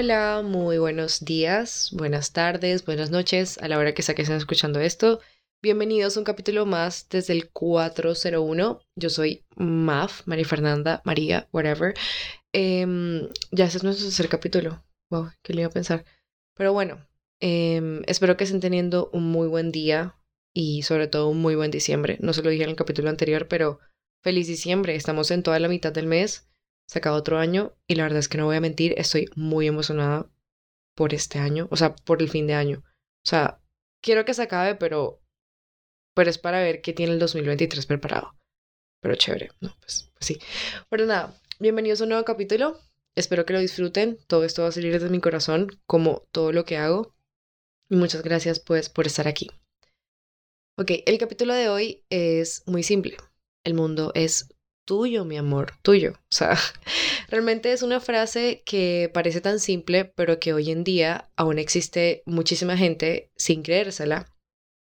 Hola, muy buenos días, buenas tardes, buenas noches a la hora que sea que estén escuchando esto. Bienvenidos a un capítulo más desde el 401. Yo soy Maf, María Fernanda, María, whatever. Em, ya ese es nuestro tercer capítulo. Wow, qué le iba a pensar. Pero bueno, em, espero que estén teniendo un muy buen día y sobre todo un muy buen diciembre. No se lo dije en el capítulo anterior, pero feliz diciembre. Estamos en toda la mitad del mes. Se acaba otro año y la verdad es que no voy a mentir, estoy muy emocionada por este año, o sea, por el fin de año. O sea, quiero que se acabe, pero pero es para ver qué tiene el 2023 preparado. Pero chévere, ¿no? Pues, pues sí. Pero nada, bienvenidos a un nuevo capítulo. Espero que lo disfruten. Todo esto va a salir desde mi corazón, como todo lo que hago. Y muchas gracias, pues, por estar aquí. Ok, el capítulo de hoy es muy simple. El mundo es tuyo, mi amor, tuyo. O sea, realmente es una frase que parece tan simple, pero que hoy en día aún existe muchísima gente sin creérsela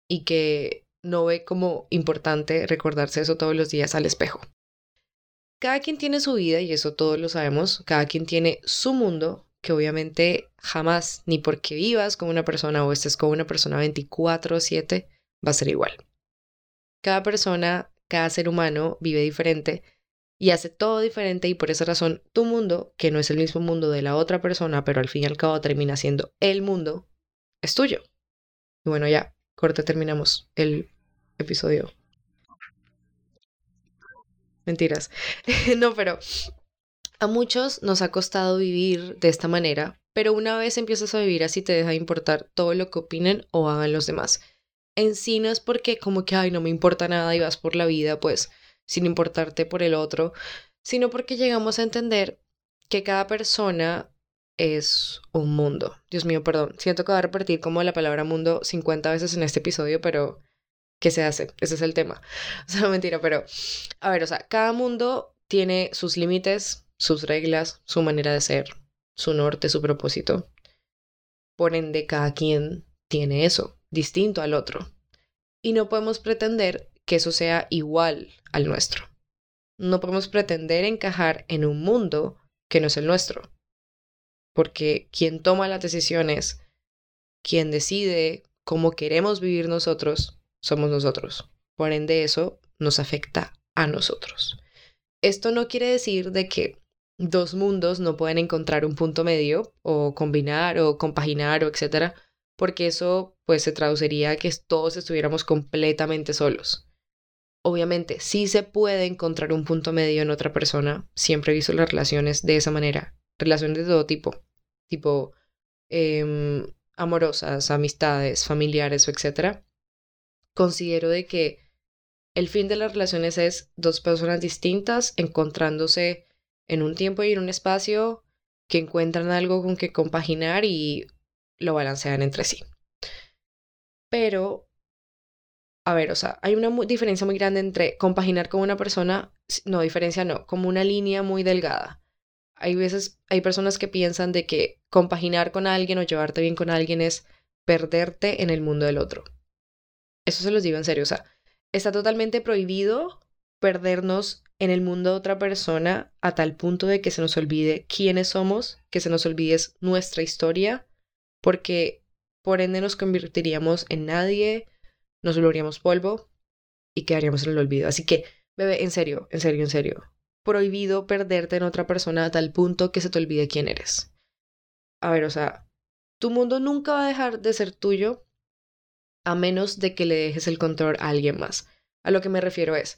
y que no ve como importante recordarse eso todos los días al espejo. Cada quien tiene su vida y eso todos lo sabemos, cada quien tiene su mundo que obviamente jamás, ni porque vivas con una persona o estés con una persona 24/7, va a ser igual. Cada persona, cada ser humano vive diferente y hace todo diferente y por esa razón tu mundo, que no es el mismo mundo de la otra persona, pero al fin y al cabo termina siendo el mundo, es tuyo. Y bueno, ya, corte, terminamos el episodio. Mentiras. no, pero a muchos nos ha costado vivir de esta manera, pero una vez empiezas a vivir así te deja de importar todo lo que opinen o hagan los demás. En sí no es porque como que, ay, no me importa nada y vas por la vida, pues, sin importarte por el otro, sino porque llegamos a entender que cada persona es un mundo. Dios mío, perdón, siento que voy a repetir como la palabra mundo 50 veces en este episodio, pero ¿qué se hace? Ese es el tema. O sea, mentira, pero a ver, o sea, cada mundo tiene sus límites, sus reglas, su manera de ser, su norte, su propósito. Por ende, cada quien tiene eso, distinto al otro. Y no podemos pretender que eso sea igual al nuestro. No podemos pretender encajar en un mundo que no es el nuestro. Porque quien toma las decisiones, quien decide cómo queremos vivir nosotros, somos nosotros. Por ende, eso nos afecta a nosotros. Esto no quiere decir de que dos mundos no pueden encontrar un punto medio o combinar o compaginar o etcétera, porque eso pues se traduciría a que todos estuviéramos completamente solos. Obviamente, sí se puede encontrar un punto medio en otra persona, siempre he visto las relaciones de esa manera, relaciones de todo tipo, tipo em, amorosas, amistades, familiares etcétera, considero de que el fin de las relaciones es dos personas distintas encontrándose en un tiempo y en un espacio que encuentran algo con que compaginar y lo balancean entre sí. Pero, a ver, o sea, hay una diferencia muy grande entre compaginar con una persona, no, diferencia no, como una línea muy delgada. Hay veces, hay personas que piensan de que compaginar con alguien o llevarte bien con alguien es perderte en el mundo del otro. Eso se los digo en serio, o sea, está totalmente prohibido perdernos en el mundo de otra persona a tal punto de que se nos olvide quiénes somos, que se nos olvide nuestra historia, porque por ende nos convertiríamos en nadie, nos volveríamos polvo y quedaríamos en el olvido. Así que, bebé, en serio, en serio, en serio. Prohibido perderte en otra persona a tal punto que se te olvide quién eres. A ver, o sea, tu mundo nunca va a dejar de ser tuyo a menos de que le dejes el control a alguien más. A lo que me refiero es,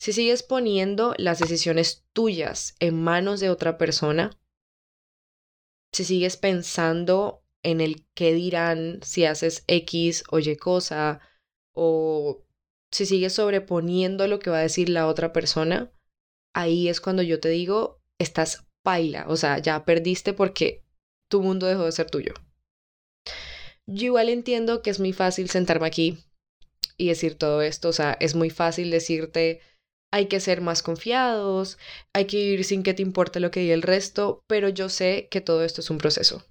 si sigues poniendo las decisiones tuyas en manos de otra persona, si sigues pensando en el qué dirán si haces X o Y cosa, o si sigues sobreponiendo lo que va a decir la otra persona, ahí es cuando yo te digo, estás paila, o sea, ya perdiste porque tu mundo dejó de ser tuyo. Yo igual entiendo que es muy fácil sentarme aquí y decir todo esto, o sea, es muy fácil decirte, hay que ser más confiados, hay que vivir sin que te importe lo que diga el resto, pero yo sé que todo esto es un proceso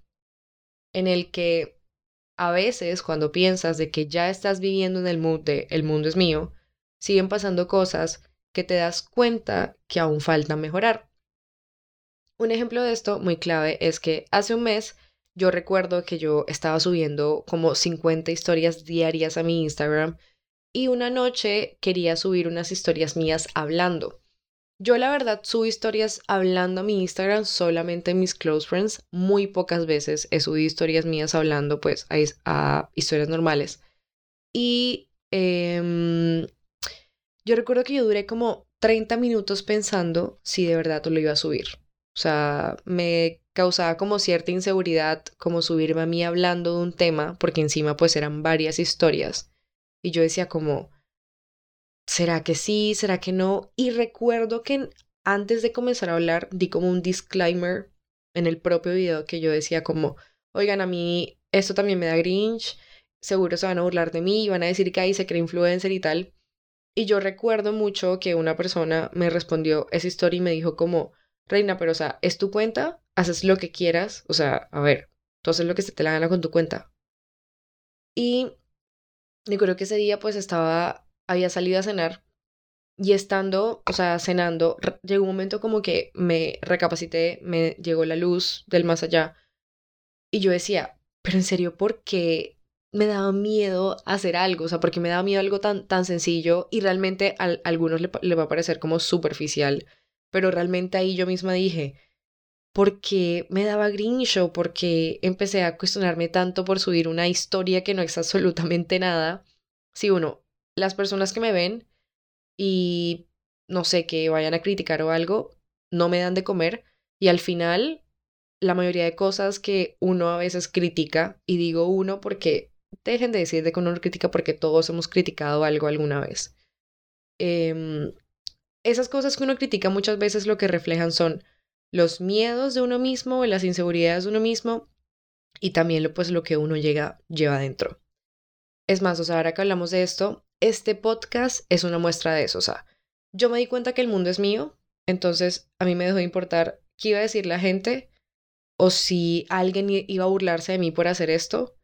en el que a veces cuando piensas de que ya estás viviendo en el mood de el mundo es mío, siguen pasando cosas que te das cuenta que aún falta mejorar. Un ejemplo de esto muy clave es que hace un mes yo recuerdo que yo estaba subiendo como 50 historias diarias a mi Instagram y una noche quería subir unas historias mías hablando. Yo la verdad subo historias hablando a mi Instagram solamente en mis close friends. Muy pocas veces he subido historias mías hablando pues a, historias normales. Y em, yo recuerdo que yo duré como 30 minutos pensando si de verdad lo iba a subir. O sea, me causaba como cierta inseguridad como subirme a mí hablando de un tema, porque encima pues eran varias historias. Y yo decía como, ¿será que sí? ¿Será que no? Y recuerdo que antes de comenzar a hablar di como un disclaimer en el propio video que yo decía como, oigan, a mí esto también me da grinch, seguro se van a burlar de mí y van a decir que ahí se cree influencer y tal. Y yo recuerdo mucho que una persona me respondió esa historia y me dijo como, Reina, pero o sea, es tu cuenta, haces lo que quieras, o sea, a ver, tú haces lo que se te la gana con tu cuenta. Y recuerdo que ese día pues estaba, había salido a cenar y estando, o sea, cenando, llegó un momento como que me recapacité, me llegó la luz del más allá y yo decía, pero en serio, ¿por qué me daba miedo hacer algo? O sea, porque me daba miedo algo tan, tan sencillo y realmente a, algunos le, va a parecer como superficial pero realmente ahí yo misma dije, ¿por qué me daba grincho? Porque empecé a cuestionarme tanto por subir una historia que no es absolutamente nada. Si uno, las personas que me ven y no sé, que vayan a criticar o algo, no me dan de comer y al final la mayoría de cosas que uno a veces critica, y digo uno porque dejen de decir de que uno critica porque todos hemos criticado algo alguna vez. Eh, esas cosas que uno critica muchas veces lo que reflejan son los miedos de uno mismo, las inseguridades de uno mismo y también lo, pues, lo que uno llega, lleva dentro. Es más, o sea, ahora que hablamos de esto, este podcast es una muestra de eso. O sea, yo me di cuenta que el mundo es mío, entonces a mí me dejó de importar qué iba a decir la gente o si alguien iba a burlarse de mí por hacer esto.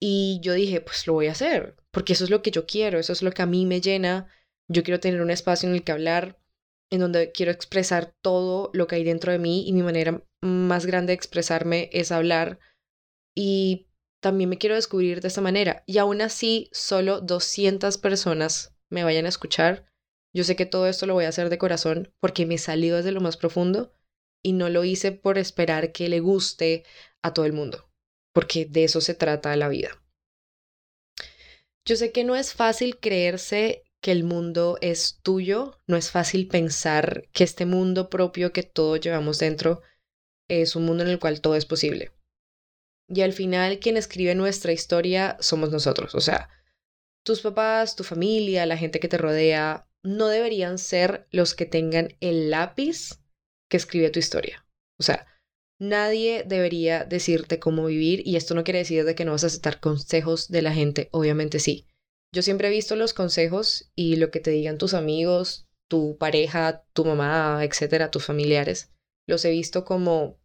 Y yo dije, pues lo voy a hacer, porque eso es lo que yo quiero, eso es lo que a mí me llena, yo quiero tener un espacio en el que hablar, en donde quiero expresar todo lo que hay dentro de mí y mi manera más grande de expresarme es hablar y también me quiero descubrir de esta manera. Y aún así, solo 200 personas me vayan a escuchar. Yo sé que todo esto lo voy a hacer de corazón porque me salió desde lo más profundo y no lo hice por esperar que le guste a todo el mundo, porque de eso se trata la vida. Yo sé que no es fácil creerse que el mundo es tuyo, no es fácil pensar que este mundo propio que todos llevamos dentro es un mundo en el cual todo es posible. Y al final quien escribe nuestra historia somos nosotros, o sea, tus papás, tu familia, la gente que te rodea, no deberían ser los que tengan el lápiz que escribe tu historia. O sea, nadie debería decirte cómo vivir y esto no quiere decir de que no vas a aceptar consejos de la gente, obviamente sí. Yo siempre he visto los consejos y lo que te digan tus amigos, tu pareja, tu mamá, etcétera, tus familiares. Los he visto como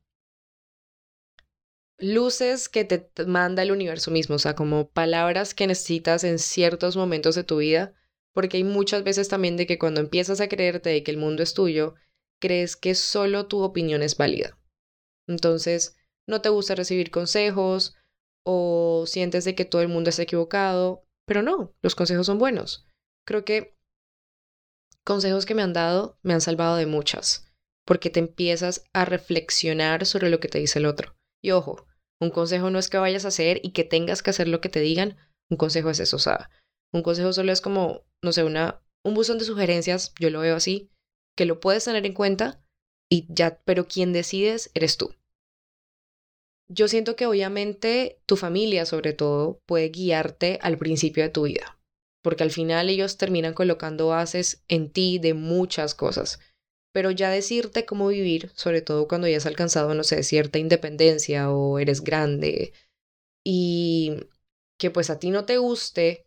luces que te manda el universo mismo, o sea, como palabras que necesitas en ciertos momentos de tu vida, porque hay muchas veces también de que cuando empiezas a creerte de que el mundo es tuyo, crees que solo tu opinión es válida. Entonces, no te gusta recibir consejos o sientes de que todo el mundo está equivocado pero no, los consejos son buenos. Creo que consejos que me han dado me han salvado de muchas, porque te empiezas a reflexionar sobre lo que te dice el otro. Y ojo, un consejo no es que vayas a hacer y que tengas que hacer lo que te digan, un consejo es eso, o sea, un consejo solo es como, no sé, una, un buzón de sugerencias, yo lo veo así, que lo puedes tener en cuenta y ya, pero quien decides eres tú. Yo siento que obviamente tu familia sobre todo puede guiarte al principio de tu vida, porque al final ellos terminan colocando bases en ti de muchas cosas. Pero ya decirte cómo vivir, sobre todo cuando ya has alcanzado, no sé, cierta independencia o eres grande y que pues a ti no te guste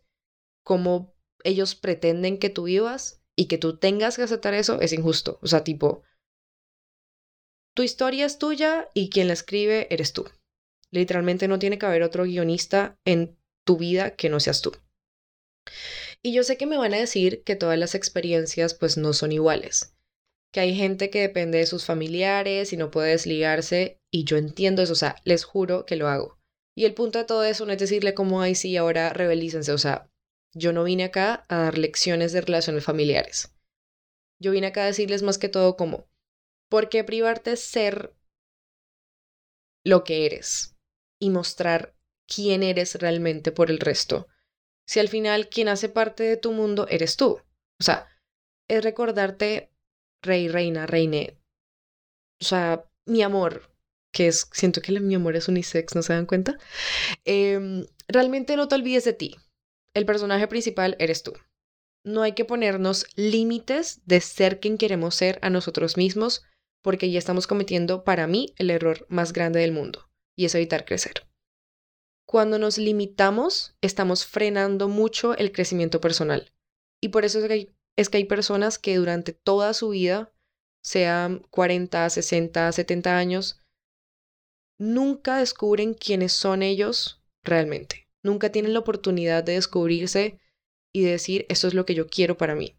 cómo ellos pretenden que tú vivas y que tú tengas que aceptar eso es injusto. O sea, tipo, tu historia es tuya y quien la escribe eres tú. Literalmente no tiene que haber otro guionista en tu vida que no seas tú. Y yo sé que me van a decir que todas las experiencias pues no son iguales. Que hay gente que depende de sus familiares y no puede desligarse, y yo entiendo eso, o sea, les juro que lo hago. Y el punto de todo eso no es decirle como, ay, sí, ahora rebelícense, o sea, yo no vine acá a dar lecciones de relaciones familiares. Yo vine acá a decirles más que todo como, ¿por qué privarte ser lo que eres y mostrar quién eres realmente por el resto? Si al final quien hace parte de tu mundo eres tú. O sea, es recordarte rey, reina, reine. O sea, mi amor, que es, siento que mi amor es unisex, ¿no se dan cuenta? Em, realmente no te olvides de ti. El personaje principal eres tú. No hay que ponernos límites de ser quien queremos ser a nosotros mismos, porque ya estamos cometiendo, para mí, el error más grande del mundo, y es evitar crecer. Cuando nos limitamos, estamos frenando mucho el crecimiento personal. Y por eso es que es que hay personas que durante toda su vida, sean 40, 60, 70 años, nunca descubren quiénes son ellos realmente. Nunca tienen la oportunidad de descubrirse y decir, esto es lo que yo quiero para mí.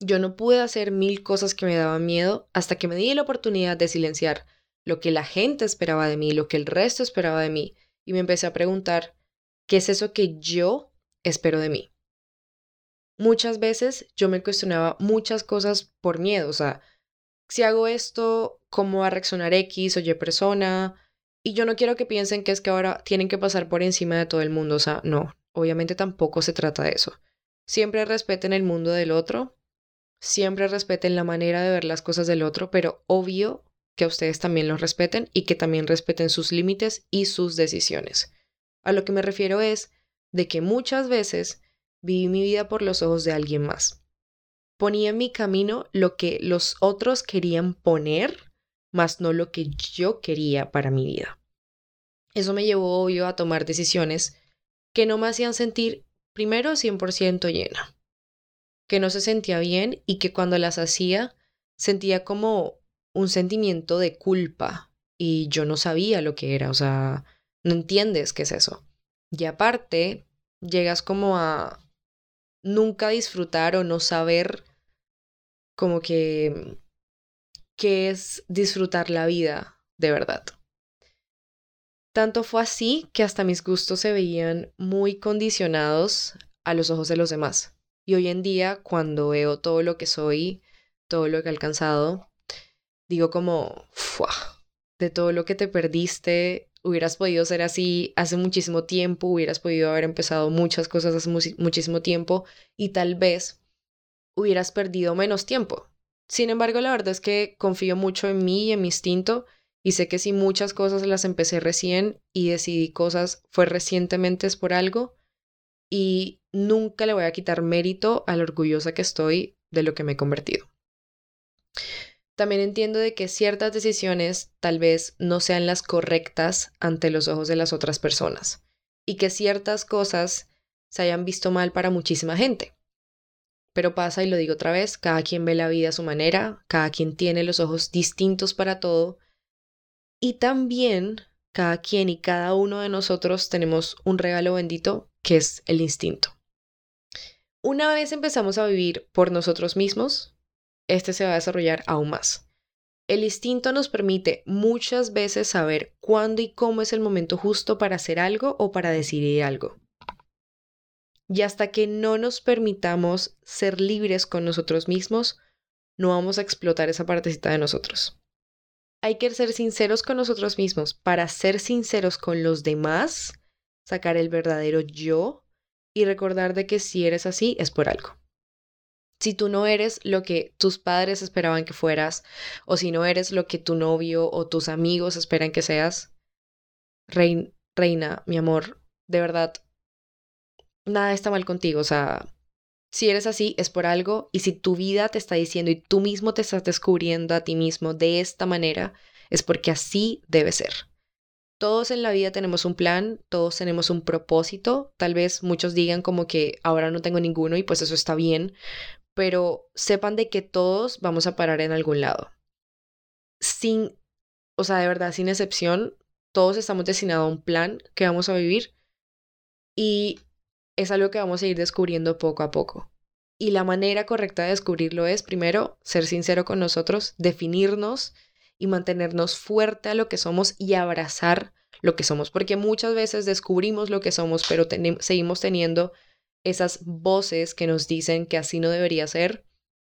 Yo no pude hacer mil cosas que me daban miedo hasta que me di la oportunidad de silenciar lo que la gente esperaba de mí, lo que el resto esperaba de mí, y me empecé a preguntar, ¿qué es eso que yo espero de mí? Muchas veces yo me cuestionaba muchas cosas por miedo, o sea, si hago esto, ¿cómo va a reaccionar X o Y persona? Y yo no quiero que piensen que es que ahora tienen que pasar por encima de todo el mundo, o sea, no, obviamente tampoco se trata de eso. Siempre respeten el mundo del otro, siempre respeten la manera de ver las cosas del otro, pero obvio que ustedes también los respeten y que también respeten sus límites y sus decisiones. A lo que me refiero es de que muchas veces viví mi vida por los ojos de alguien más. Ponía en mi camino lo que los otros querían poner, más no lo que yo quería para mi vida. Eso me llevó obvio a tomar decisiones que no me hacían sentir primero 100% llena, que no se sentía bien y que cuando las hacía sentía como un sentimiento de culpa y yo no sabía lo que era, o sea, no entiendes qué es eso. Y aparte, llegas como a nunca disfrutar o no saber como que qué es disfrutar la vida de verdad. Tanto fue así que hasta mis gustos se veían muy condicionados a los ojos de los demás. Y hoy en día, cuando veo todo lo que soy, todo lo que he alcanzado, digo como, de todo lo que te perdiste, hubieras podido ser así hace muchísimo tiempo, hubieras podido haber empezado muchas cosas hace muchísimo tiempo y tal vez hubieras perdido menos tiempo. Sin embargo, la verdad es que confío mucho en mí y en mi instinto y sé que si muchas cosas las empecé recién y decidí cosas fue recientemente es por algo y nunca le voy a quitar mérito a lo orgullosa que estoy de lo que me he convertido. También entiendo de que ciertas decisiones tal vez no sean las correctas ante los ojos de las otras personas y que ciertas cosas se hayan visto mal para muchísima gente. Pero pasa, y lo digo otra vez, cada quien ve la vida a su manera, cada quien tiene los ojos distintos para todo y también cada quien y cada uno de nosotros tenemos un regalo bendito que es el instinto. Una vez empezamos a vivir por nosotros mismos, este se va a desarrollar aún más. El instinto nos permite muchas veces saber cuándo y cómo es el momento justo para hacer algo o para decidir algo. Y hasta que no nos permitamos ser libres con nosotros mismos, no vamos a explotar esa partecita de nosotros. Hay que ser sinceros con nosotros mismos para ser sinceros con los demás, sacar el verdadero yo y recordar de que si eres así es por algo si tú no eres lo que tus padres esperaban que fueras, o si no eres lo que tu novio o tus amigos esperan que seas, reina, mi amor, de verdad, nada está mal contigo. O sea, si eres así es por algo, y si tu vida te está diciendo y tú mismo te estás descubriendo a ti mismo de esta manera, es porque así debe ser. Todos en la vida tenemos un plan, todos tenemos un propósito. Tal vez muchos digan como que ahora no tengo ninguno y pues eso está bien, pero sepan de que todos vamos a parar en algún lado. Sin, o sea, de verdad, sin excepción, todos estamos destinados a un plan que vamos a vivir y es algo que vamos a ir descubriendo poco a poco. Y la manera correcta de descubrirlo es, primero, ser sincero con nosotros, definirnos y mantenernos fuerte a lo que somos y abrazar lo que somos, porque muchas veces descubrimos lo que somos, pero seguimos teniendo esas voces que nos dicen que así no debería ser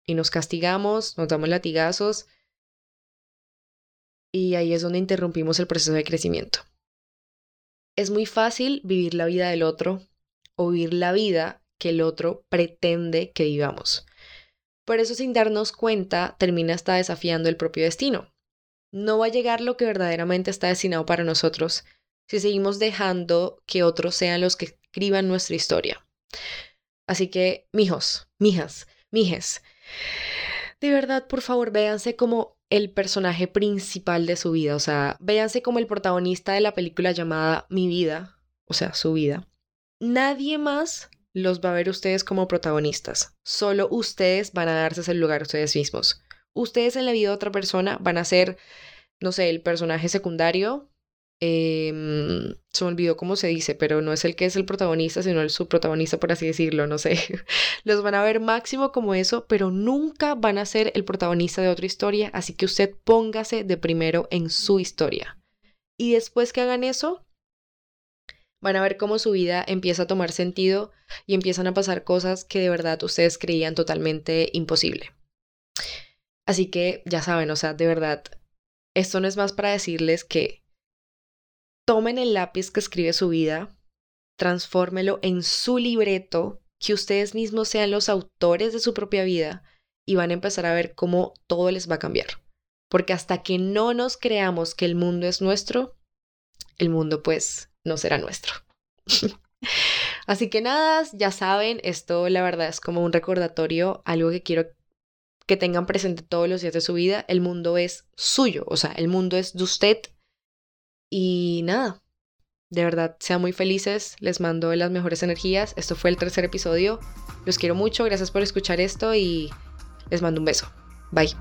y nos castigamos, nos damos latigazos y ahí es donde interrumpimos el proceso de crecimiento. Es muy fácil vivir la vida del otro o vivir la vida que el otro pretende que vivamos. Por eso sin darnos cuenta termina hasta desafiando el propio destino. No va a llegar lo que verdaderamente está destinado para nosotros si seguimos dejando que otros sean los que escriban nuestra historia. Así que, mijos, mijas, mijes, de verdad, por favor, véanse como el personaje principal de su vida, o sea, véanse como el protagonista de la película llamada Mi vida, o sea, su vida. Nadie más los va a ver ustedes como protagonistas, solo ustedes van a darse ese lugar ustedes mismos. Ustedes en la vida de otra persona van a ser, no sé, el personaje secundario, Em, se me olvidó cómo se dice, pero no es el que es el protagonista, sino el subprotagonista, por así decirlo, no sé. Los van a ver máximo como eso, pero nunca van a ser el protagonista de otra historia, así que usted póngase de primero en su historia. Y después que hagan eso, van a ver cómo su vida empieza a tomar sentido y empiezan a pasar cosas que de verdad ustedes creían totalmente imposible. Así que ya saben, o sea, de verdad, esto no es más para decirles que tomen el lápiz que escribe su vida, transfórmelo en su libreto, que ustedes mismos sean los autores de su propia vida y van a empezar a ver cómo todo les va a cambiar. Porque hasta que no nos creamos que el mundo es nuestro, el mundo pues no será nuestro. Así que nada, ya saben, esto la verdad es como un recordatorio, algo que quiero que tengan presente todos los días de su vida. El mundo es suyo, o sea, el mundo es de usted y nada, de verdad, sean muy felices, les mando las mejores energías. Esto fue el tercer episodio. Los quiero mucho, gracias por escuchar esto y les mando un beso. Bye.